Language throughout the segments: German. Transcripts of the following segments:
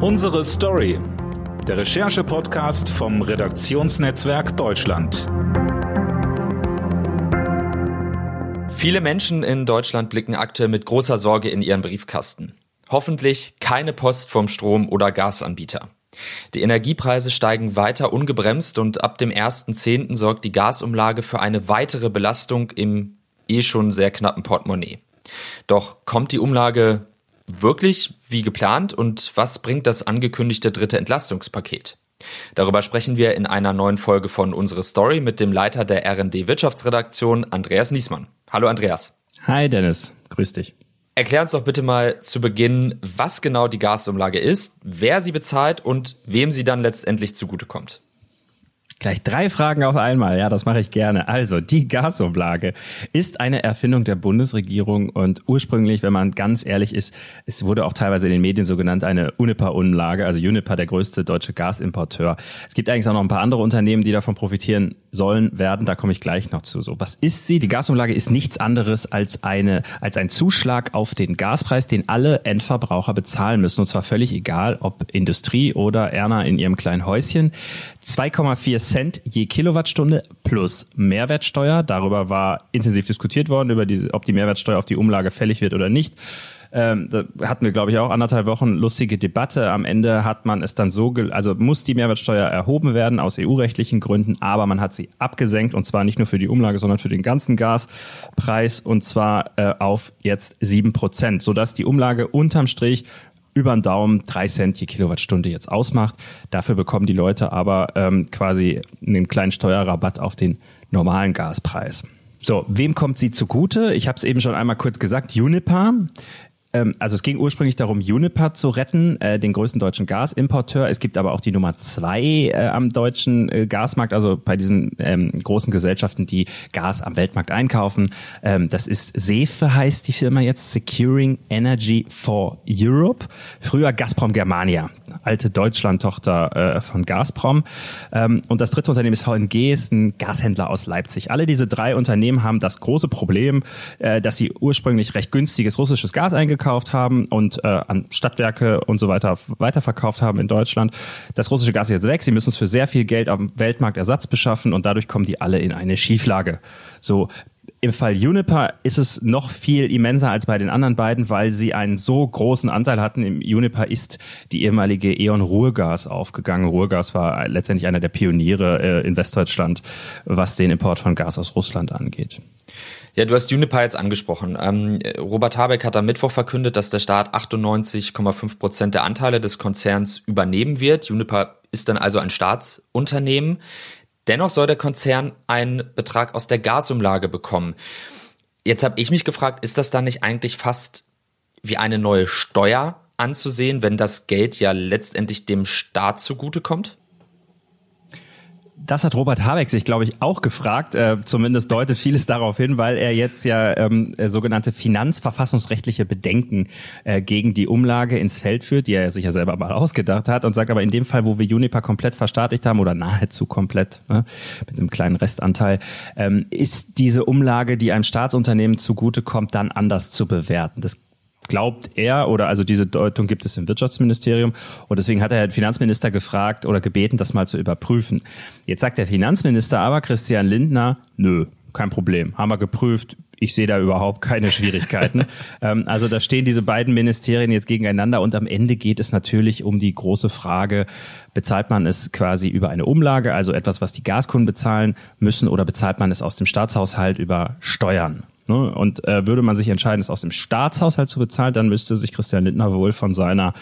Unsere Story. Der Recherche-Podcast vom Redaktionsnetzwerk Deutschland. Viele Menschen in Deutschland blicken aktuell mit großer Sorge in ihren Briefkasten. Hoffentlich keine Post vom Strom- oder Gasanbieter. Die Energiepreise steigen weiter ungebremst und ab dem 1.10. sorgt die Gasumlage für eine weitere Belastung im eh schon sehr knappen Portemonnaie. Doch kommt die Umlage wirklich wie geplant und was bringt das angekündigte dritte Entlastungspaket? Darüber sprechen wir in einer neuen Folge von Unsere Story mit dem Leiter der RD Wirtschaftsredaktion, Andreas Niesmann. Hallo Andreas. Hi Dennis, grüß dich. Erklär uns doch bitte mal zu Beginn, was genau die Gasumlage ist, wer sie bezahlt und wem sie dann letztendlich zugutekommt. Gleich drei Fragen auf einmal. Ja, das mache ich gerne. Also, die Gasumlage ist eine Erfindung der Bundesregierung und ursprünglich, wenn man ganz ehrlich ist, es wurde auch teilweise in den Medien so genannt, eine Uniper-Umlage. Also Uniper, der größte deutsche Gasimporteur. Es gibt eigentlich auch noch ein paar andere Unternehmen, die davon profitieren sollen, werden. Da komme ich gleich noch zu. So, was ist sie? Die Gasumlage ist nichts anderes als eine, als ein Zuschlag auf den Gaspreis, den alle Endverbraucher bezahlen müssen. Und zwar völlig egal, ob Industrie oder Erna in ihrem kleinen Häuschen. 2,4 Cent je Kilowattstunde plus Mehrwertsteuer. Darüber war intensiv diskutiert worden, über diese, ob die Mehrwertsteuer auf die Umlage fällig wird oder nicht. Ähm, da hatten wir, glaube ich, auch anderthalb Wochen lustige Debatte. Am Ende hat man es dann so, also muss die Mehrwertsteuer erhoben werden aus EU-rechtlichen Gründen, aber man hat sie abgesenkt und zwar nicht nur für die Umlage, sondern für den ganzen Gaspreis und zwar äh, auf jetzt sieben Prozent, sodass die Umlage unterm Strich über den Daumen drei Cent je Kilowattstunde jetzt ausmacht. Dafür bekommen die Leute aber ähm, quasi einen kleinen Steuerrabatt auf den normalen Gaspreis. So, wem kommt sie zugute? Ich habe es eben schon einmal kurz gesagt, Uniper ähm, also es ging ursprünglich darum, Uniper zu retten, äh, den größten deutschen Gasimporteur. Es gibt aber auch die Nummer zwei äh, am deutschen äh, Gasmarkt, also bei diesen ähm, großen Gesellschaften, die Gas am Weltmarkt einkaufen. Ähm, das ist Sefe heißt die Firma jetzt, Securing Energy for Europe. Früher Gazprom Germania, alte Deutschland-Tochter äh, von Gazprom. Ähm, und das dritte Unternehmen ist VNG, ist ein Gashändler aus Leipzig. Alle diese drei Unternehmen haben das große Problem, äh, dass sie ursprünglich recht günstiges russisches Gas eingekauft gekauft haben und äh, an Stadtwerke und so weiter weiterverkauft haben in Deutschland. Das russische Gas ist jetzt weg. Sie müssen es für sehr viel Geld am Weltmarkt Ersatz beschaffen und dadurch kommen die alle in eine Schieflage. So, im Fall Uniper ist es noch viel immenser als bei den anderen beiden, weil sie einen so großen Anteil hatten. Im Uniper ist die ehemalige E.ON Ruhrgas aufgegangen. Ruhrgas war letztendlich einer der Pioniere äh, in Westdeutschland, was den Import von Gas aus Russland angeht. Ja, du hast Uniper jetzt angesprochen. Ähm, Robert Habeck hat am Mittwoch verkündet, dass der Staat 98,5 Prozent der Anteile des Konzerns übernehmen wird. Uniper ist dann also ein Staatsunternehmen. Dennoch soll der Konzern einen Betrag aus der Gasumlage bekommen. Jetzt habe ich mich gefragt, ist das dann nicht eigentlich fast wie eine neue Steuer anzusehen, wenn das Geld ja letztendlich dem Staat zugutekommt? Das hat Robert Habeck sich, glaube ich, auch gefragt. Äh, zumindest deutet vieles darauf hin, weil er jetzt ja ähm, äh, sogenannte finanzverfassungsrechtliche Bedenken äh, gegen die Umlage ins Feld führt, die er sich ja selber mal ausgedacht hat und sagt aber in dem Fall, wo wir Uniper komplett verstaatlicht haben oder nahezu komplett ne, mit einem kleinen Restanteil, ähm, ist diese Umlage, die einem Staatsunternehmen zugutekommt, dann anders zu bewerten. Das glaubt er oder also diese Deutung gibt es im Wirtschaftsministerium und deswegen hat er den Finanzminister gefragt oder gebeten, das mal zu überprüfen. Jetzt sagt der Finanzminister aber Christian Lindner, nö, kein Problem, haben wir geprüft. Ich sehe da überhaupt keine Schwierigkeiten. ähm, also da stehen diese beiden Ministerien jetzt gegeneinander und am Ende geht es natürlich um die große Frage, bezahlt man es quasi über eine Umlage, also etwas, was die Gaskunden bezahlen müssen, oder bezahlt man es aus dem Staatshaushalt über Steuern? Ne? Und äh, würde man sich entscheiden, es aus dem Staatshaushalt zu bezahlen, dann müsste sich Christian Lindner wohl von seiner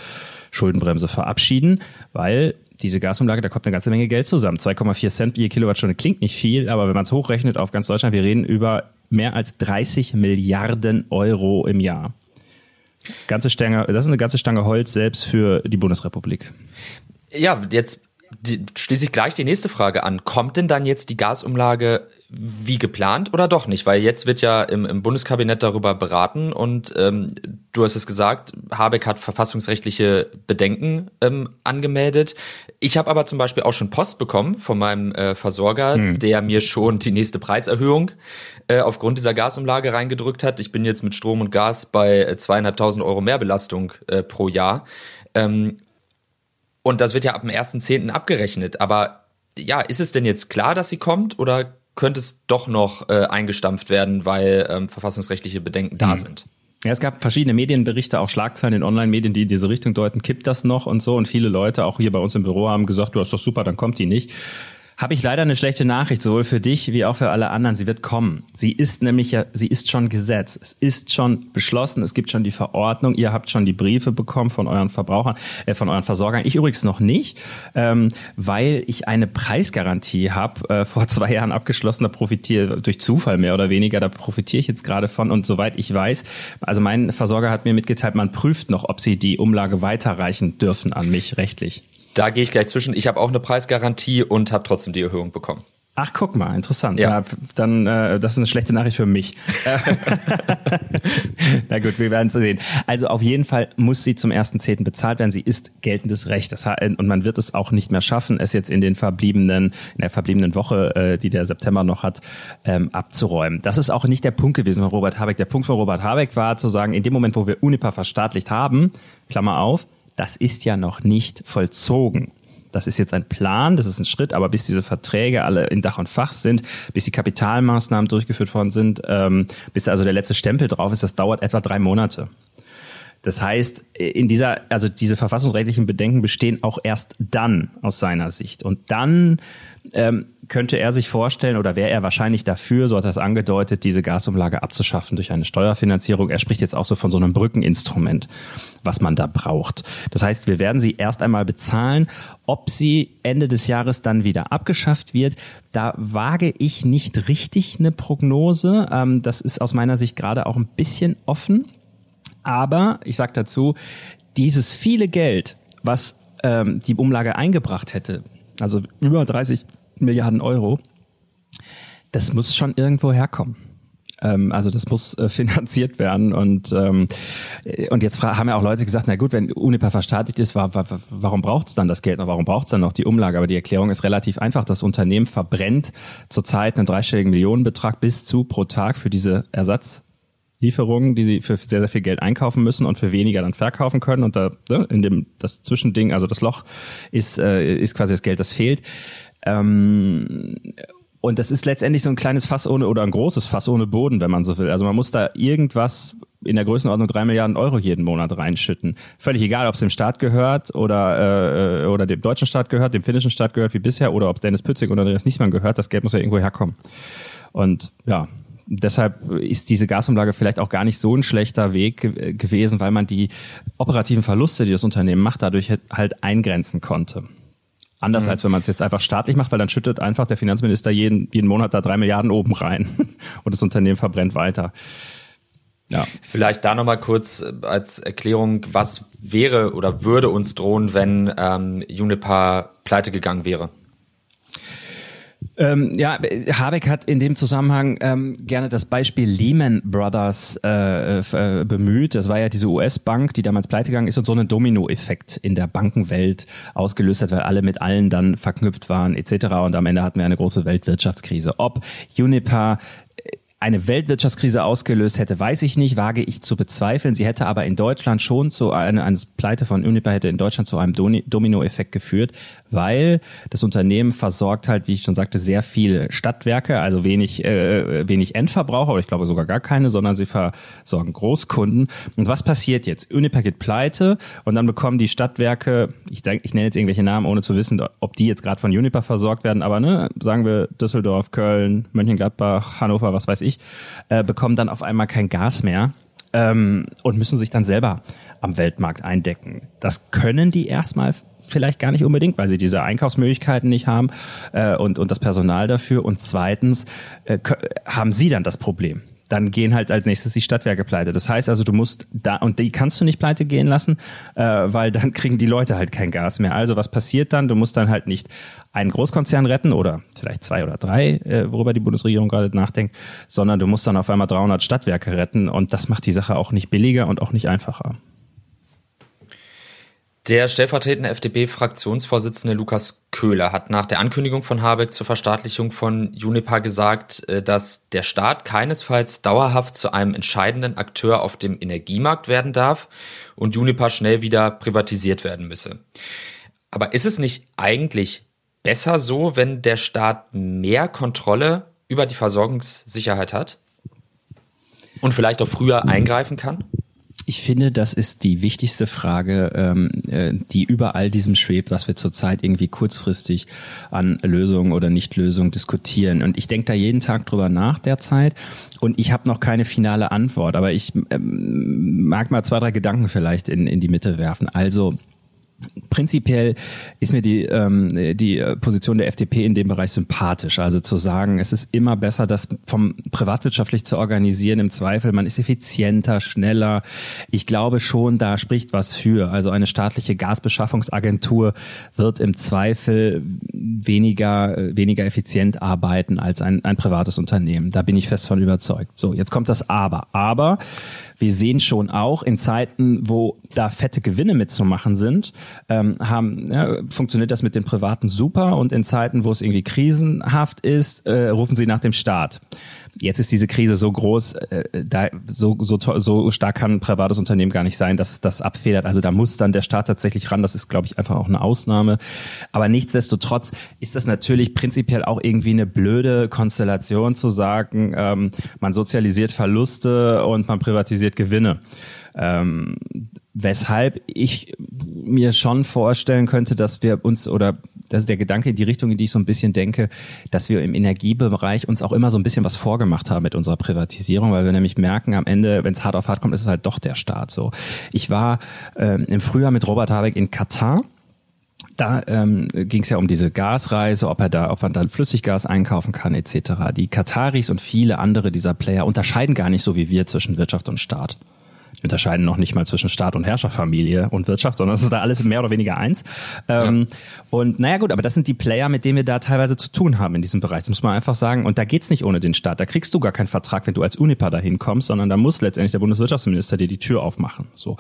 Schuldenbremse verabschieden, weil diese Gasumlage, da kommt eine ganze Menge Geld zusammen. 2,4 Cent je Kilowattstunde klingt nicht viel, aber wenn man es hochrechnet auf ganz Deutschland, wir reden über mehr als 30 Milliarden Euro im Jahr. Ganze Stange, das ist eine ganze Stange Holz selbst für die Bundesrepublik. Ja, jetzt die, schließe ich gleich die nächste Frage an. Kommt denn dann jetzt die Gasumlage wie geplant oder doch nicht? Weil jetzt wird ja im, im Bundeskabinett darüber beraten und ähm, du hast es gesagt, Habeck hat verfassungsrechtliche Bedenken ähm, angemeldet. Ich habe aber zum Beispiel auch schon Post bekommen von meinem äh, Versorger, hm. der mir schon die nächste Preiserhöhung äh, aufgrund dieser Gasumlage reingedrückt hat. Ich bin jetzt mit Strom und Gas bei zweieinhalbtausend Euro Mehrbelastung äh, pro Jahr. Ähm, Und das wird ja ab dem 1.10. abgerechnet. Aber ja, ist es denn jetzt klar, dass sie kommt oder könnte es doch noch äh, eingestampft werden, weil ähm, verfassungsrechtliche Bedenken da hm. sind? Ja, es gab verschiedene Medienberichte, auch Schlagzeilen in Online-Medien, die in diese Richtung deuten, kippt das noch und so. Und viele Leute, auch hier bei uns im Büro, haben gesagt, du hast doch super, dann kommt die nicht habe ich leider eine schlechte Nachricht, sowohl für dich wie auch für alle anderen. Sie wird kommen. Sie ist nämlich ja, sie ist schon Gesetz. Es ist schon beschlossen. Es gibt schon die Verordnung. Ihr habt schon die Briefe bekommen von euren Verbrauchern, äh, von euren Versorgern. Ich übrigens noch nicht, ähm, weil ich eine Preisgarantie habe, äh, vor zwei Jahren abgeschlossen. Da profitiere durch Zufall mehr oder weniger. Da profitiere ich jetzt gerade von. Und soweit ich weiß, also mein Versorger hat mir mitgeteilt, man prüft noch, ob sie die Umlage weiterreichen dürfen an mich rechtlich. Da gehe ich gleich zwischen. Ich habe auch eine Preisgarantie und habe trotzdem die Erhöhung bekommen. Ach, guck mal, interessant. Ja, ja dann äh, das ist eine schlechte Nachricht für mich. Na gut, wir werden es sehen. Also auf jeden Fall muss sie zum 1.10. bezahlt werden. Sie ist geltendes Recht. Das, und man wird es auch nicht mehr schaffen, es jetzt in den verbliebenen, in der verbliebenen Woche, äh, die der September noch hat, ähm, abzuräumen. Das ist auch nicht der Punkt gewesen von Robert Habeck. Der Punkt von Robert Habeck war zu sagen, in dem Moment, wo wir Unipa verstaatlicht haben, Klammer auf, das ist ja noch nicht vollzogen. Das ist jetzt ein Plan, das ist ein Schritt, aber bis diese Verträge alle in Dach und Fach sind, bis die Kapitalmaßnahmen durchgeführt worden sind, ähm, bis also der letzte Stempel drauf ist, das dauert etwa drei Monate. Das heißt, in dieser, also diese verfassungsrechtlichen Bedenken bestehen auch erst dann aus seiner Sicht. Und dann ähm, könnte er sich vorstellen oder wäre er wahrscheinlich dafür, so hat er es angedeutet, diese Gasumlage abzuschaffen durch eine Steuerfinanzierung. Er spricht jetzt auch so von so einem Brückeninstrument, was man da braucht. Das heißt, wir werden sie erst einmal bezahlen. Ob sie Ende des Jahres dann wieder abgeschafft wird, da wage ich nicht richtig eine Prognose. Ähm, das ist aus meiner Sicht gerade auch ein bisschen offen. Aber ich sage dazu, dieses viele Geld, was ähm, die Umlage eingebracht hätte, also über 30 Milliarden Euro, das muss schon irgendwo herkommen. Ähm, also das muss äh, finanziert werden und ähm, und jetzt haben ja auch Leute gesagt, na gut, wenn Uniper verstaatlicht ist, war, war, warum braucht es dann das Geld? Warum braucht es dann noch die Umlage? Aber die Erklärung ist relativ einfach. Das Unternehmen verbrennt zurzeit einen dreistelligen Millionenbetrag bis zu pro Tag für diese Ersatz Lieferungen, die sie für sehr, sehr viel Geld einkaufen müssen und für weniger dann verkaufen können. Und da ne, in dem das Zwischending, also das Loch, ist, äh, ist quasi das Geld, das fehlt. Ähm, und das ist letztendlich so ein kleines Fass ohne oder ein großes Fass ohne Boden, wenn man so will. Also man muss da irgendwas in der Größenordnung drei Milliarden Euro jeden Monat reinschütten. Völlig egal, ob es dem Staat gehört oder, äh, oder dem deutschen Staat gehört, dem finnischen Staat gehört wie bisher oder ob es Dennis Pützig oder Andreas Niesmann gehört. Das Geld muss ja irgendwo herkommen. Und ja, deshalb ist diese Gasumlage vielleicht auch gar nicht so ein schlechter Weg gewesen, weil man die operativen Verluste, die das Unternehmen macht, dadurch halt eingrenzen konnte. Anders mhm. als wenn man es jetzt einfach staatlich macht, weil dann schüttet einfach der Finanzminister jeden, jeden Monat da drei Milliarden oben rein und das Unternehmen verbrennt weiter. Ja. Vielleicht da nochmal kurz äh, als Erklärung, was wäre oder würde uns drohen, wenn ähm, Juniper pleite gegangen wäre? Ähm, ja, Habeck hat in dem Zusammenhang ähm, gerne das Beispiel Lehman Brothers äh, äh, bemüht. Das war ja diese US-Bank, die damals pleitegegangen ist und so einen Dominoeffekt in der Bankenwelt ausgelöst hat, weil alle mit allen dann verknüpft waren etc. Und am Ende hatten wir eine große Weltwirtschaftskrise. Ob Uniper eine Weltwirtschaftskrise ausgelöst hätte, weiß ich nicht, wage ich zu bezweifeln. Sie hätte aber in Deutschland schon zu einer, eine Pleite von Uniper hätte in Deutschland zu einem Dominoeffekt geführt, weil das Unternehmen versorgt halt, wie ich schon sagte, sehr viel Stadtwerke, also wenig, äh, wenig Endverbraucher, oder ich glaube sogar gar keine, sondern sie versorgen Großkunden. Und was passiert jetzt? Uniper geht pleite und dann bekommen die Stadtwerke, ich, denke, ich nenne jetzt irgendwelche Namen, ohne zu wissen, ob die jetzt gerade von Uniper versorgt werden, aber ne, sagen wir Düsseldorf, Köln, Mönchengladbach, Hannover, was weiß ich, äh, bekommen dann auf einmal kein Gas mehr ähm, und müssen sich dann selber am Weltmarkt eindecken. Das können die erstmal vielleicht gar nicht unbedingt, weil sie diese Einkaufsmöglichkeiten nicht haben äh, und, und das Personal dafür. Und zweitens äh, haben sie dann das Problem dann gehen halt als nächstes die Stadtwerke pleite. Das heißt also, du musst da, und die kannst du nicht pleite gehen lassen, äh, weil dann kriegen die Leute halt kein Gas mehr. Also was passiert dann? Du musst dann halt nicht einen Großkonzern retten oder vielleicht zwei oder drei, äh, worüber die Bundesregierung gerade nachdenkt, sondern du musst dann auf einmal 300 Stadtwerke retten und das macht die Sache auch nicht billiger und auch nicht einfacher. Der stellvertretende FDP-Fraktionsvorsitzende Lukas Köhler hat nach der Ankündigung von Habeck zur Verstaatlichung von Juniper gesagt, äh, dass der Staat keinesfalls dauerhaft zu einem entscheidenden Akteur auf dem Energiemarkt werden darf und Juniper schnell wieder privatisiert werden müsse. Aber ist es nicht eigentlich besser so, wenn der Staat mehr Kontrolle über die Versorgungssicherheit hat und vielleicht auch früher eingreifen kann? Ich finde, das ist die wichtigste Frage, ähm, äh, die über all diesem schwebt, was wir zurzeit irgendwie kurzfristig an Lösungen oder Nichtlösungen diskutieren. Und ich denke da jeden Tag drüber nach derzeit. Und ich habe noch keine finale Antwort, aber ich ähm, mag mal zwei, drei Gedanken vielleicht in, in die Mitte werfen. Also Prinzipiell ist mir die, ähm, die Position der FDP in dem Bereich sympathisch. Also zu sagen, es ist immer besser, das vom privatwirtschaftlich zu organisieren. Im Zweifel, man ist effizienter, schneller. Ich glaube schon, da spricht was für. Also eine staatliche Gasbeschaffungsagentur wird im Zweifel weniger, weniger effizient arbeiten als ein, ein privates Unternehmen. Da bin ich fest von überzeugt. So, jetzt kommt das Aber. Aber wir sehen schon auch in Zeiten, wo da fette Gewinne mitzumachen sind, ähm, haben, ja, funktioniert das mit den Privaten super und in Zeiten, wo es irgendwie krisenhaft ist, äh, rufen sie nach dem Staat. Jetzt ist diese Krise so groß, äh, da so, so, so stark kann ein privates Unternehmen gar nicht sein, dass es das abfedert. Also da muss dann der Staat tatsächlich ran. Das ist, glaube ich, einfach auch eine Ausnahme. Aber nichtsdestotrotz ist das natürlich prinzipiell auch irgendwie eine blöde Konstellation zu sagen, ähm, man sozialisiert Verluste und man privatisiert Gewinne. Ähm, weshalb ich mir schon vorstellen könnte, dass wir uns oder das ist der Gedanke in die Richtung, in die ich so ein bisschen denke, dass wir im Energiebereich uns auch immer so ein bisschen was vorgemacht haben mit unserer Privatisierung, weil wir nämlich merken, am Ende, wenn es hart auf hart kommt, ist es halt doch der Staat so. Ich war ähm, im Frühjahr mit Robert Habeck in Katar da ähm, ging es ja um diese Gasreise, ob er da, ob man da Flüssiggas einkaufen kann etc. Die Kataris und viele andere dieser Player unterscheiden gar nicht so wie wir zwischen Wirtschaft und Staat unterscheiden noch nicht mal zwischen Staat und Herrscherfamilie und Wirtschaft, sondern es ist da alles mehr oder weniger eins. Ähm, ja. Und naja gut, aber das sind die Player, mit denen wir da teilweise zu tun haben in diesem Bereich. Das muss man einfach sagen. Und da geht's nicht ohne den Staat. Da kriegst du gar keinen Vertrag, wenn du als Unipa dahin kommst, sondern da muss letztendlich der Bundeswirtschaftsminister dir die Tür aufmachen. So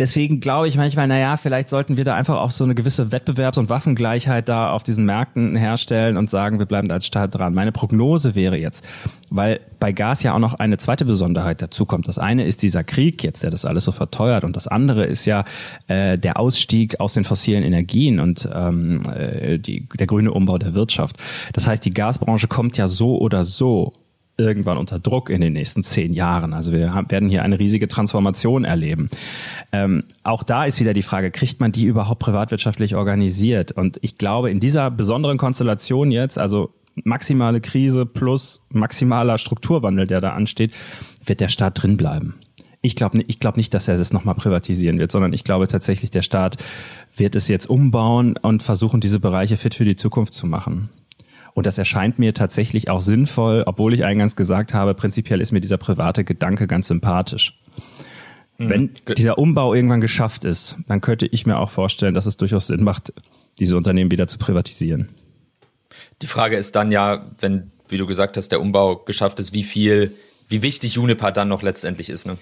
deswegen glaube ich manchmal, naja, vielleicht sollten wir da einfach auch so eine gewisse Wettbewerbs- und Waffengleichheit da auf diesen Märkten herstellen und sagen, wir bleiben da als Staat dran. Meine Prognose wäre jetzt, weil bei Gas ja auch noch eine zweite Besonderheit dazu kommt. Das eine ist dieser Krieg jetzt, der das alles so verteuert und das andere ist ja äh, der Ausstieg aus den fossilen Energien und ähm, äh, die, der grüne Umbau der Wirtschaft. Das heißt, die Gasbranche kommt ja so oder so irgendwann unter Druck in den nächsten zehn Jahren. Also wir haben, werden hier eine riesige Transformation erleben. Ähm, auch da ist wieder die Frage, kriegt man die überhaupt privatwirtschaftlich organisiert? Und ich glaube, in dieser besonderen Konstellation jetzt, also maximale Krise plus maximaler Strukturwandel, der da ansteht, wird der Staat drin bleiben. Ich glaube ich glaub nicht, dass er es nochmal privatisieren wird, sondern ich glaube tatsächlich, der Staat wird es jetzt umbauen und versuchen, diese Bereiche fit für die Zukunft zu machen. Und das erscheint mir tatsächlich auch sinnvoll, obwohl ich eingangs gesagt habe, prinzipiell ist mir dieser private Gedanke ganz sympathisch. Mhm. Wenn dieser Umbau irgendwann geschafft ist, dann könnte ich mir auch vorstellen, dass es durchaus Sinn macht, diese Unternehmen wieder zu privatisieren. Die Frage ist dann ja, wenn, wie du gesagt hast, der Umbau geschafft ist, wie viel, wie wichtig Juniper dann noch letztendlich ist. Ne?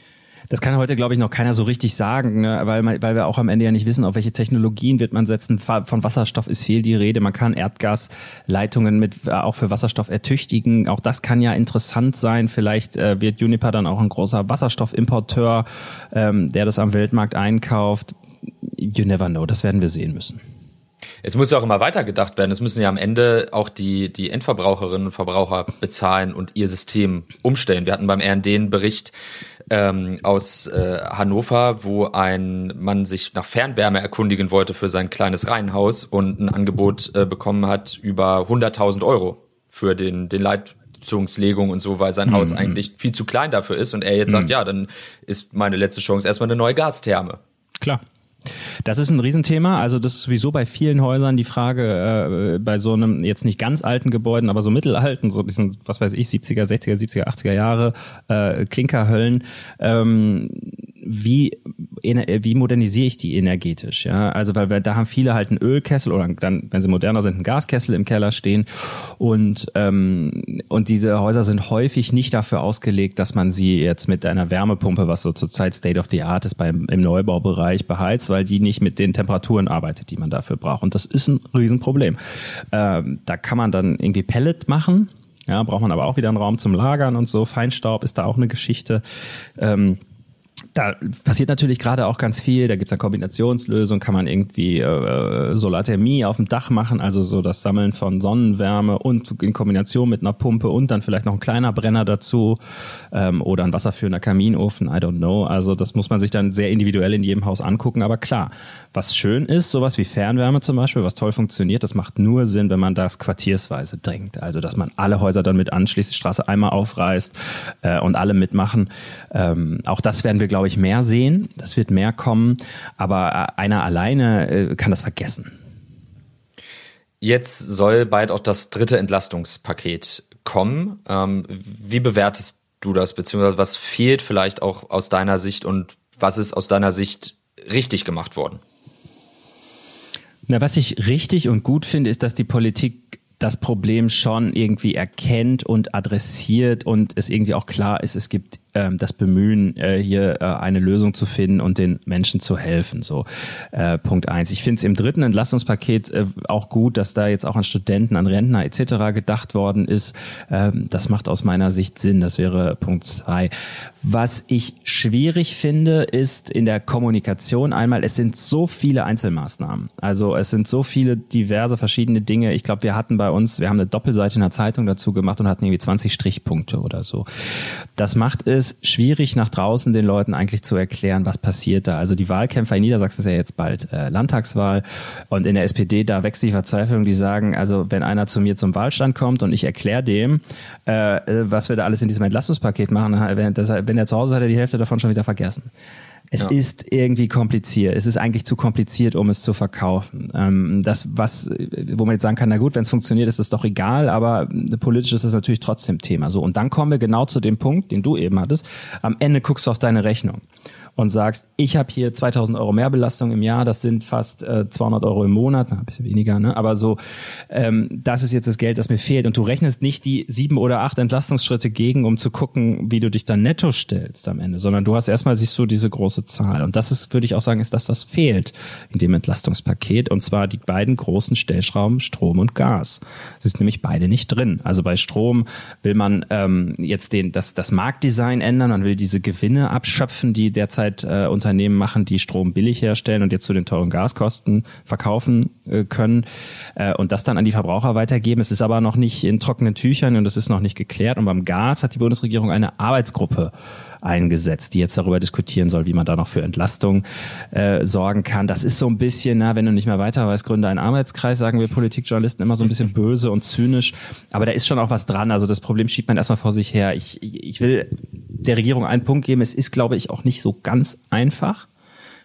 Das kann heute, glaube ich, noch keiner so richtig sagen, ne? weil, weil wir auch am Ende ja nicht wissen, auf welche Technologien wird man setzen. Von Wasserstoff ist viel die Rede. Man kann Erdgasleitungen mit äh, auch für Wasserstoff ertüchtigen. Auch das kann ja interessant sein. Vielleicht äh, wird Uniper dann auch ein großer Wasserstoffimporteur, ähm, der das am Weltmarkt einkauft. You never know. Das werden wir sehen müssen. Es muss ja auch immer weitergedacht werden. Es müssen ja am Ende auch die, die Endverbraucherinnen und Verbraucher bezahlen und ihr System umstellen. Wir hatten beim RND einen Bericht, ähm, aus äh, Hannover, wo ein Mann sich nach Fernwärme erkundigen wollte für sein kleines Reihenhaus und ein Angebot äh, bekommen hat über 100.000 Euro für den, den Leitungslegung und so, weil sein mhm. Haus eigentlich viel zu klein dafür ist und er jetzt mhm. sagt, ja, dann ist meine letzte Chance erstmal eine neue Gastherme. Klar. Das ist ein Riesenthema. Also das ist sowieso bei vielen Häusern die Frage, äh, bei so einem jetzt nicht ganz alten Gebäuden, aber so mittelalten, so diesen, was weiß ich, 70er, 60er, 70er, 80er Jahre äh, Klinkerhöllen, ähm, wie, wie modernisiere ich die energetisch? Ja, also weil wir, da haben viele halt einen Ölkessel oder dann, wenn sie moderner sind, einen Gaskessel im Keller stehen und ähm, und diese Häuser sind häufig nicht dafür ausgelegt, dass man sie jetzt mit einer Wärmepumpe, was so zurzeit State of the Art ist, beim im Neubaubereich beheizt, weil die nicht mit den Temperaturen arbeitet, die man dafür braucht. Und das ist ein Riesenproblem. Ähm, da kann man dann irgendwie Pellet machen. Ja, braucht man aber auch wieder einen Raum zum Lagern und so. Feinstaub ist da auch eine Geschichte. Ähm, da passiert natürlich gerade auch ganz viel. Da gibt's eine Kombinationslösung, kann man irgendwie äh, Solarthermie auf dem Dach machen, also so das Sammeln von Sonnenwärme und in Kombination mit einer Pumpe und dann vielleicht noch ein kleiner Brenner dazu ähm, oder ein wasserführender Kaminofen, I don't know. Also das muss man sich dann sehr individuell in jedem Haus angucken. Aber klar, was schön ist, sowas wie Fernwärme zum Beispiel, was toll funktioniert, das macht nur Sinn, wenn man das quartiersweise drängt. Also dass man alle Häuser dann mit anschließt, die Straße einmal aufreißt äh, und alle mitmachen. Ähm, auch das werden wir, glaube ich, mehr sehen. Das wird mehr kommen. Aber äh, einer alleine äh, kann das vergessen. Jetzt soll bald auch das dritte Entlastungspaket kommen. Ähm, wie bewertest du das, beziehungsweise was fehlt vielleicht auch aus deiner Sicht und was ist aus deiner Sicht richtig gemacht worden? Na, was ich richtig und gut finde, ist, dass die Politik das Problem schon irgendwie erkennt und adressiert und es irgendwie auch klar ist, es gibt das Bemühen, äh, hier äh, eine Lösung zu finden und den Menschen zu helfen. So äh, Punkt eins. Ich finde es im dritten Entlastungspaket äh, auch gut, dass da jetzt auch an Studenten, an Rentner etc. gedacht worden ist. Ähm, das macht aus meiner Sicht Sinn. Das wäre Punkt zwei. Was ich schwierig finde, ist in der Kommunikation einmal, es sind so viele Einzelmaßnahmen. Also es sind so viele diverse verschiedene Dinge. Ich glaube, wir hatten bei uns, wir haben eine Doppelseite in der Zeitung dazu gemacht und hatten irgendwie 20 Strichpunkte oder so. Das macht es es schwierig, nach draußen den Leuten eigentlich zu erklären, was passiert da. Also die Wahlkämpfer in Niedersachsen ist ja jetzt bald äh, Landtagswahl und in der SPD, da wächst die Verzweiflung, die sagen, also wenn einer zu mir zum Wahlstand kommt und ich erkläre dem, äh, was wir da alles in diesem Entlastungspaket machen, wenn, das, wenn er zu Hause hat, er die Hälfte davon schon wieder vergessen. Es ja. ist irgendwie kompliziert. Es ist eigentlich zu kompliziert, um es zu verkaufen. Ähm, das, was, wo man jetzt sagen kann, na gut, wenn es funktioniert, ist es doch egal, aber politisch ist es natürlich trotzdem Thema. So. Und dann kommen wir genau zu dem Punkt, den du eben hattest. Am Ende guckst du auf deine Rechnung und sagst, ich habe hier 2000 Euro Mehrbelastung im Jahr, das sind fast äh, 200 Euro im Monat, na, ein bisschen weniger, ne? aber so, ähm, das ist jetzt das Geld, das mir fehlt und du rechnest nicht die sieben oder acht Entlastungsschritte gegen, um zu gucken, wie du dich dann netto stellst am Ende, sondern du hast erstmal siehst du diese große Zahl und das ist, würde ich auch sagen, ist, dass das fehlt in dem Entlastungspaket und zwar die beiden großen Stellschrauben Strom und Gas. Sie sind nämlich beide nicht drin. Also bei Strom will man ähm, jetzt den, das, das Marktdesign ändern, man will diese Gewinne abschöpfen, die derzeit derzeit äh, Unternehmen machen, die Strom billig herstellen und jetzt zu den teuren Gaskosten verkaufen äh, können äh, und das dann an die Verbraucher weitergeben. Es ist aber noch nicht in trockenen Tüchern und es ist noch nicht geklärt. Und beim Gas hat die Bundesregierung eine Arbeitsgruppe eingesetzt, die jetzt darüber diskutieren soll, wie man da noch für Entlastung äh, sorgen kann. Das ist so ein bisschen, na, wenn du nicht mehr weiter weißt, gründe einen Arbeitskreis, sagen wir Politikjournalisten immer so ein bisschen böse und zynisch. Aber da ist schon auch was dran. Also das Problem schiebt man erstmal vor sich her. Ich, ich will der Regierung einen Punkt geben. Es ist, glaube ich, auch nicht so ganz einfach.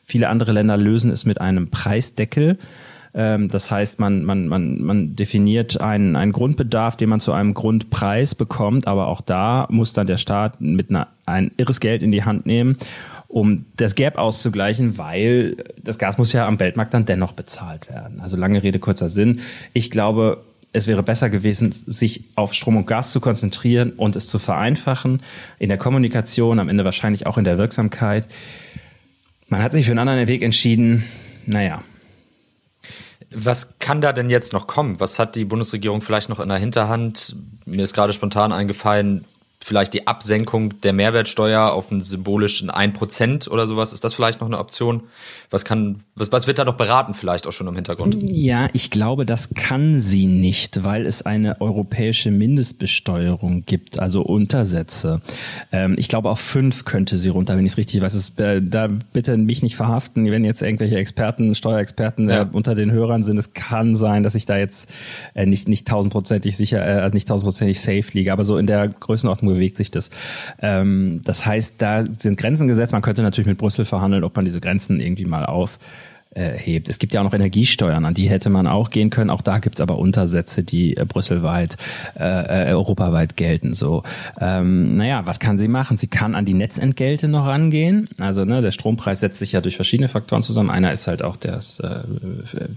Viele andere Länder lösen es mit einem Preisdeckel. Ähm, das heißt, man, man, man, man definiert einen, einen Grundbedarf, den man zu einem Grundpreis bekommt, aber auch da muss dann der Staat mit einer, ein irres Geld in die Hand nehmen, um das Gap auszugleichen, weil das Gas muss ja am Weltmarkt dann dennoch bezahlt werden. Also lange Rede, kurzer Sinn. Ich glaube, es wäre besser gewesen, sich auf Strom und Gas zu konzentrieren und es zu vereinfachen, in der Kommunikation, am Ende wahrscheinlich auch in der Wirksamkeit. Man hat sich für einen anderen Weg entschieden. Naja, was kann da denn jetzt noch kommen? Was hat die Bundesregierung vielleicht noch in der Hinterhand? Mir ist gerade spontan eingefallen, vielleicht die Absenkung der Mehrwertsteuer auf einen symbolischen 1% oder sowas. Ist das vielleicht noch eine Option? Was kann, was, was wird da noch beraten vielleicht auch schon im Hintergrund? Ja, ich glaube, das kann sie nicht, weil es eine europäische Mindestbesteuerung gibt, also Untersätze. Ähm, ich glaube, auf fünf könnte sie runter, wenn ich es richtig weiß. Es, äh, da bitte mich nicht verhaften, wenn jetzt irgendwelche Experten, Steuerexperten äh, ja. äh, unter den Hörern sind. Es kann sein, dass ich da jetzt äh, nicht, nicht tausendprozentig sicher, äh, nicht tausendprozentig safe liege, aber so in der Größenordnung bewegt sich das. Ähm, das heißt, da sind Grenzen gesetzt. Man könnte natürlich mit Brüssel verhandeln, ob man diese Grenzen irgendwie mal auf hebt. Es gibt ja auch noch Energiesteuern, an die hätte man auch gehen können. Auch da gibt's aber Untersätze, die äh, brüsselweit, äh, äh, europaweit gelten. So, ähm, naja, was kann sie machen? Sie kann an die Netzentgelte noch rangehen. Also ne, der Strompreis setzt sich ja durch verschiedene Faktoren zusammen. Einer ist halt auch das, äh,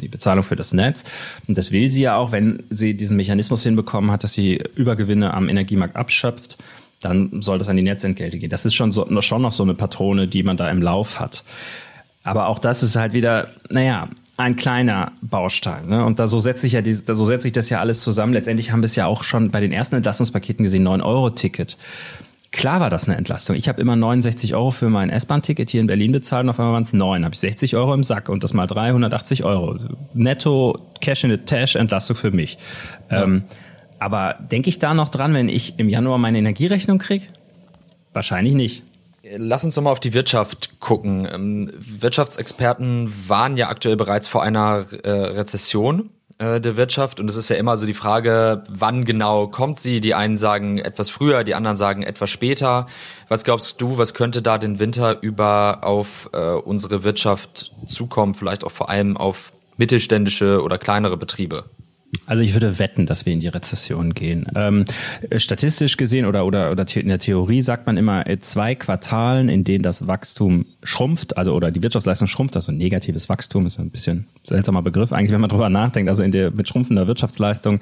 die Bezahlung für das Netz. Und das will sie ja auch, wenn sie diesen Mechanismus hinbekommen hat, dass sie Übergewinne am Energiemarkt abschöpft dann soll das an die Netzentgelte gehen. Das ist schon, so, schon noch so eine Patrone, die man da im Lauf hat. Aber auch das ist halt wieder, naja, ein kleiner Baustein. Ne? Und da so setzt sich ja die, so setzt sich das ja alles zusammen. Letztendlich haben wir es ja auch schon bei den ersten Entlastungspaketen gesehen, 9-Euro-Ticket. Klar war das eine Entlastung. Ich habe immer 69 Euro für mein S-Bahn-Ticket hier in Berlin bezahlt und auf einmal waren es 9. Habe ich 60 Euro im Sack und das mal 380 Euro. Netto Cash in the Tash Entlastung für mich. Ja. Ähm, aber denke ich da noch dran, wenn ich im Januar meine Energierechnung kriege? Wahrscheinlich nicht. Lass uns nochmal auf die Wirtschaft gucken. Ähm, Wirtschaftsexperten waren ja aktuell bereits vor einer äh, Rezession äh, der Wirtschaft und es ist ja immer so die Frage, wann genau kommt sie? Die einen sagen etwas früher, die anderen sagen etwas später. Was glaubst du, was könnte da den Winter über auf äh, unsere Wirtschaft zukommen, vielleicht auch vor allem auf mittelständische oder kleinere Betriebe? Also ich würde wetten, dass wir in die Rezession gehen. Ähm, statistisch gesehen oder, oder, oder in der Theorie sagt man immer äh, zwei Quartalen, in denen das Wachstum schrumpft, also oder die Wirtschaftsleistung schrumpft, also negatives Wachstum ist ein bisschen seltsamer Begriff eigentlich, wenn man drüber nachdenkt, also in der mit schrumpfender Wirtschaftsleistung,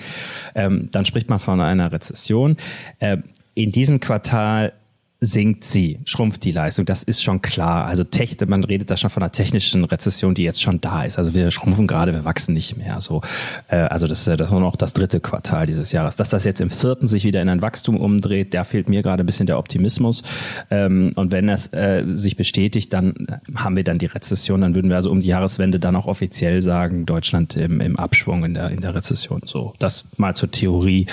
ähm, dann spricht man von einer Rezession. Äh, in diesem Quartal sinkt sie, schrumpft die Leistung. Das ist schon klar. Also Tech, man redet da schon von einer technischen Rezession, die jetzt schon da ist. Also wir schrumpfen gerade, wir wachsen nicht mehr. So, äh, also das, das ist nur noch das dritte Quartal dieses Jahres. Dass das jetzt im vierten sich wieder in ein Wachstum umdreht, da fehlt mir gerade ein bisschen der Optimismus. Ähm, und wenn das äh, sich bestätigt, dann haben wir dann die Rezession. Dann würden wir also um die Jahreswende dann auch offiziell sagen, Deutschland im, im Abschwung in der, in der Rezession. So, das mal zur Theorie.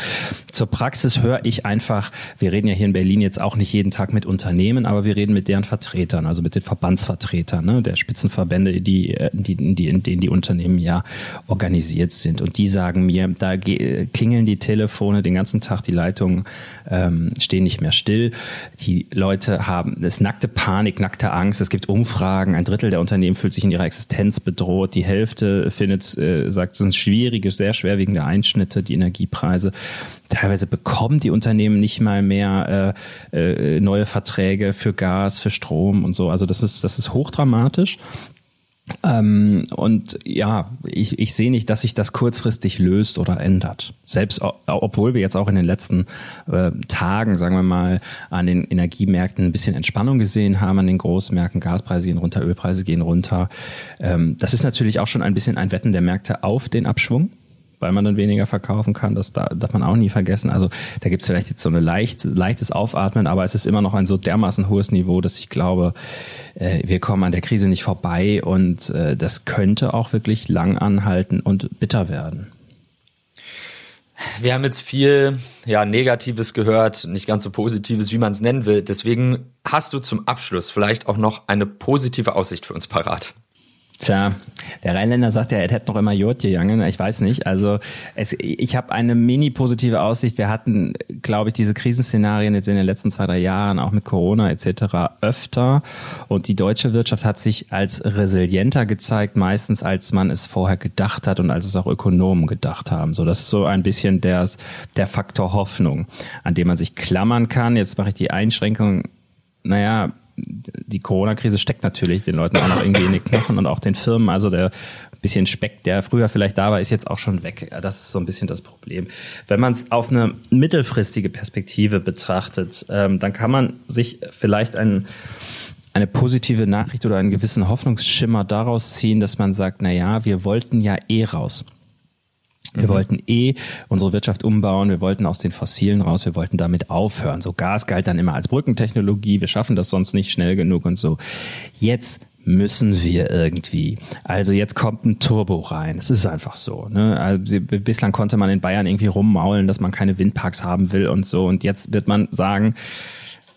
Zur Praxis höre ich einfach, wir reden ja hier in Berlin jetzt auch nicht jeden Tag Tag mit Unternehmen, aber wir reden mit deren Vertretern, also mit den Verbandsvertretern, ne, der Spitzenverbände, die, äh, die, die, in denen die Unternehmen ja organisiert sind. Und die sagen mir, da klingeln die Telefone den ganzen Tag, die Leitungen ähm, stehen nicht mehr still. Die Leute haben es nackte Panik, nackte Angst. Es gibt Umfragen. Ein Drittel der Unternehmen fühlt sich in ihrer Existenz bedroht. Die Hälfte findet, äh, sagt, es sind schwierige, sehr schwerwiegende Einschnitte, die Energiepreise. Teilweise bekommen die Unternehmen nicht mal mehr äh, äh, neue Verträge für Gas, für Strom und so. Also das ist, das ist hochdramatisch. Ähm, und ja, ich, ich sehe nicht, dass sich das kurzfristig löst oder ändert. Selbst obwohl wir jetzt auch in den letzten äh, Tagen, sagen wir mal, an den Energiemärkten ein bisschen Entspannung gesehen haben, an den Großmärkten, Gaspreise gehen runter, Ölpreise gehen runter. Ähm, das ist natürlich auch schon ein bisschen ein Wetten der Märkte auf den Abschwung weil man dann weniger verkaufen kann. Das darf man auch nie vergessen. Also da gibt es vielleicht jetzt so ein leicht, leichtes Aufatmen, aber es ist immer noch ein so dermaßen hohes Niveau, dass ich glaube, äh, wir kommen an der Krise nicht vorbei und äh, das könnte auch wirklich lang anhalten und bitter werden. Wir haben jetzt viel ja, Negatives gehört, nicht ganz so Positives, wie man es nennen will. Deswegen hast du zum Abschluss vielleicht auch noch eine positive Aussicht für uns parat. Tja, der Rheinländer sagt ja, er hätte noch immer Jod gegangen. Ich weiß nicht. Also es, ich habe eine mini positive Aussicht. Wir hatten, glaube ich, diese Krisenszenarien jetzt in den letzten zwei, drei Jahren, auch mit Corona etc. öfter. Und die deutsche Wirtschaft hat sich als resilienter gezeigt, meistens als man es vorher gedacht hat und als es auch Ökonomen gedacht haben. So, das ist so ein bisschen der, der Faktor Hoffnung, an dem man sich klammern kann. Jetzt mache ich die Einschränkung. Naja, die Corona-Krise steckt natürlich den Leuten auch noch irgendwie in die Knochen und auch den Firmen. Also der bisschen Speck, der früher vielleicht da war, ist jetzt auch schon weg. Das ist so ein bisschen das Problem. Wenn man es auf eine mittelfristige Perspektive betrachtet, ähm, dann kann man sich vielleicht ein, eine positive Nachricht oder einen gewissen Hoffnungsschimmer daraus ziehen, dass man sagt, na ja, wir wollten ja eh raus. Wir mhm. wollten eh unsere Wirtschaft umbauen, wir wollten aus den Fossilen raus, wir wollten damit aufhören. So Gas galt dann immer als Brückentechnologie, wir schaffen das sonst nicht schnell genug und so. Jetzt müssen wir irgendwie. Also jetzt kommt ein Turbo rein. Es ist einfach so. Ne? Also bislang konnte man in Bayern irgendwie rummaulen, dass man keine Windparks haben will und so. Und jetzt wird man sagen,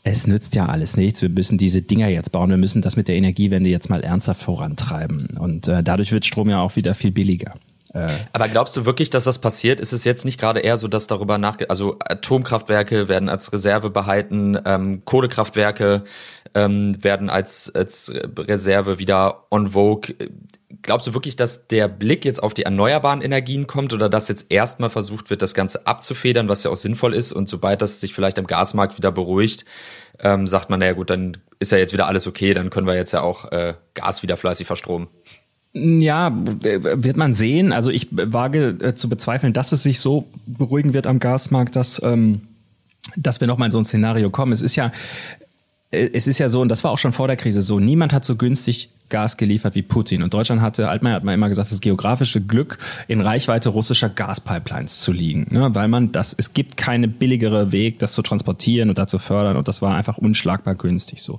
es nützt ja alles nichts. Wir müssen diese Dinger jetzt bauen. Wir müssen das mit der Energiewende jetzt mal ernsthaft vorantreiben. Und äh, dadurch wird Strom ja auch wieder viel billiger. Äh, Aber glaubst du wirklich, dass das passiert? Ist es jetzt nicht gerade eher so, dass darüber nach, also Atomkraftwerke werden als Reserve behalten, ähm, Kohlekraftwerke ähm, werden als, als Reserve wieder on vogue. Glaubst du wirklich, dass der Blick jetzt auf die erneuerbaren Energien kommt oder dass jetzt erstmal versucht wird, das Ganze abzufedern, was ja auch sinnvoll ist und sobald das sich vielleicht am Gasmarkt wieder beruhigt, ähm, sagt man, naja gut, dann ist ja jetzt wieder alles okay, dann können wir jetzt ja auch äh, Gas wieder fleißig verstromen. Ja, wird man sehen. Also ich wage äh, zu bezweifeln, dass es sich so beruhigen wird am Gasmarkt, dass, ähm, dass wir nochmal in so ein Szenario kommen. Es ist ja es ist ja so, und das war auch schon vor der Krise so, niemand hat so günstig Gas geliefert wie Putin. Und Deutschland hatte, Altmaier hat man immer gesagt, das geografische Glück, in Reichweite russischer Gaspipelines zu liegen. Ne? Weil man das, es gibt keine billigere Weg, das zu transportieren und dazu fördern. Und das war einfach unschlagbar günstig so.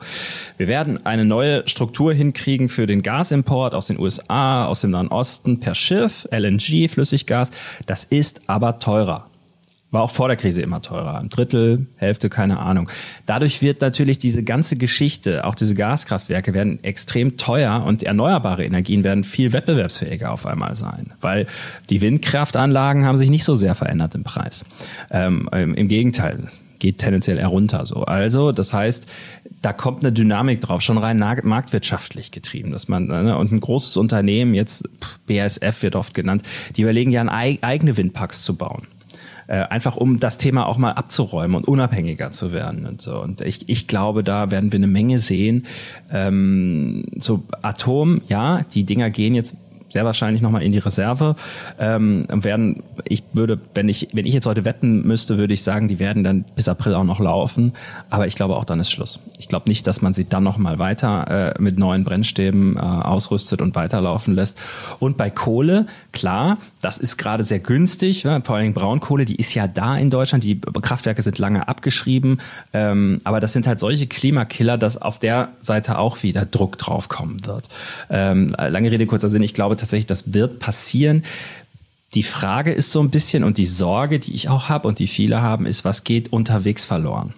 Wir werden eine neue Struktur hinkriegen für den Gasimport aus den USA, aus dem Nahen Osten per Schiff, LNG, Flüssiggas. Das ist aber teurer. War auch vor der Krise immer teurer. Ein Drittel, Hälfte, keine Ahnung. Dadurch wird natürlich diese ganze Geschichte, auch diese Gaskraftwerke werden extrem teuer und erneuerbare Energien werden viel wettbewerbsfähiger auf einmal sein. Weil die Windkraftanlagen haben sich nicht so sehr verändert im Preis. Ähm, Im Gegenteil, geht tendenziell eher runter. So. Also, das heißt, da kommt eine Dynamik drauf, schon rein marktwirtschaftlich getrieben, dass man ne, und ein großes Unternehmen jetzt BASF wird oft genannt, die überlegen ja, eigene Windparks zu bauen äh, einfach um das Thema auch mal abzuräumen und unabhängiger zu werden und so. Und ich, ich glaube, da werden wir eine Menge sehen. Ähm, so Atom, ja, die Dinger gehen jetzt sehr wahrscheinlich nochmal in die Reserve ähm, werden. Ich würde, wenn ich, wenn ich jetzt heute wetten müsste, würde ich sagen, die werden dann bis April auch noch laufen. Aber ich glaube auch dann ist Schluss. Ich glaube nicht, dass man sie dann nochmal weiter äh, mit neuen Brennstäben äh, ausrüstet und weiterlaufen lässt. Und bei Kohle, klar, das ist gerade sehr günstig. Ja, vor allem Braunkohle, die ist ja da in Deutschland. Die Kraftwerke sind lange abgeschrieben. Ähm, aber das sind halt solche Klimakiller, dass auf der Seite auch wieder Druck drauf kommen wird. Ähm, lange Rede, kurzer Sinn. Ich glaube tatsächlich, das wird passieren. Die Frage ist so ein bisschen und die Sorge, die ich auch habe und die viele haben, ist, was geht unterwegs verloren?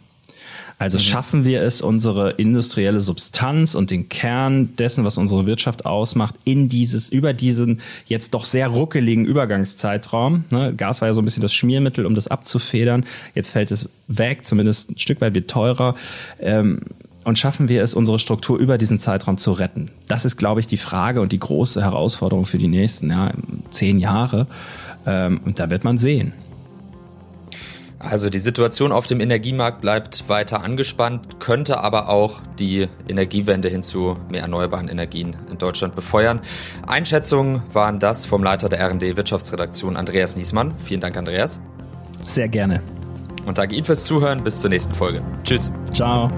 Also mhm. schaffen wir es, unsere industrielle Substanz und den Kern dessen, was unsere Wirtschaft ausmacht, in dieses, über diesen jetzt doch sehr ruckeligen Übergangszeitraum. Ne? Gas war ja so ein bisschen das Schmiermittel, um das abzufedern. Jetzt fällt es weg, zumindest ein Stück weit wird teurer. Ähm, und schaffen wir es, unsere Struktur über diesen Zeitraum zu retten? Das ist, glaube ich, die Frage und die große Herausforderung für die nächsten ja, zehn Jahre. Ähm, und da wird man sehen. Also die Situation auf dem Energiemarkt bleibt weiter angespannt, könnte aber auch die Energiewende hin zu mehr erneuerbaren Energien in Deutschland befeuern. Einschätzungen waren das vom Leiter der RD Wirtschaftsredaktion Andreas Niesmann. Vielen Dank, Andreas. Sehr gerne. Und danke Ihnen fürs Zuhören. Bis zur nächsten Folge. Tschüss. Ciao.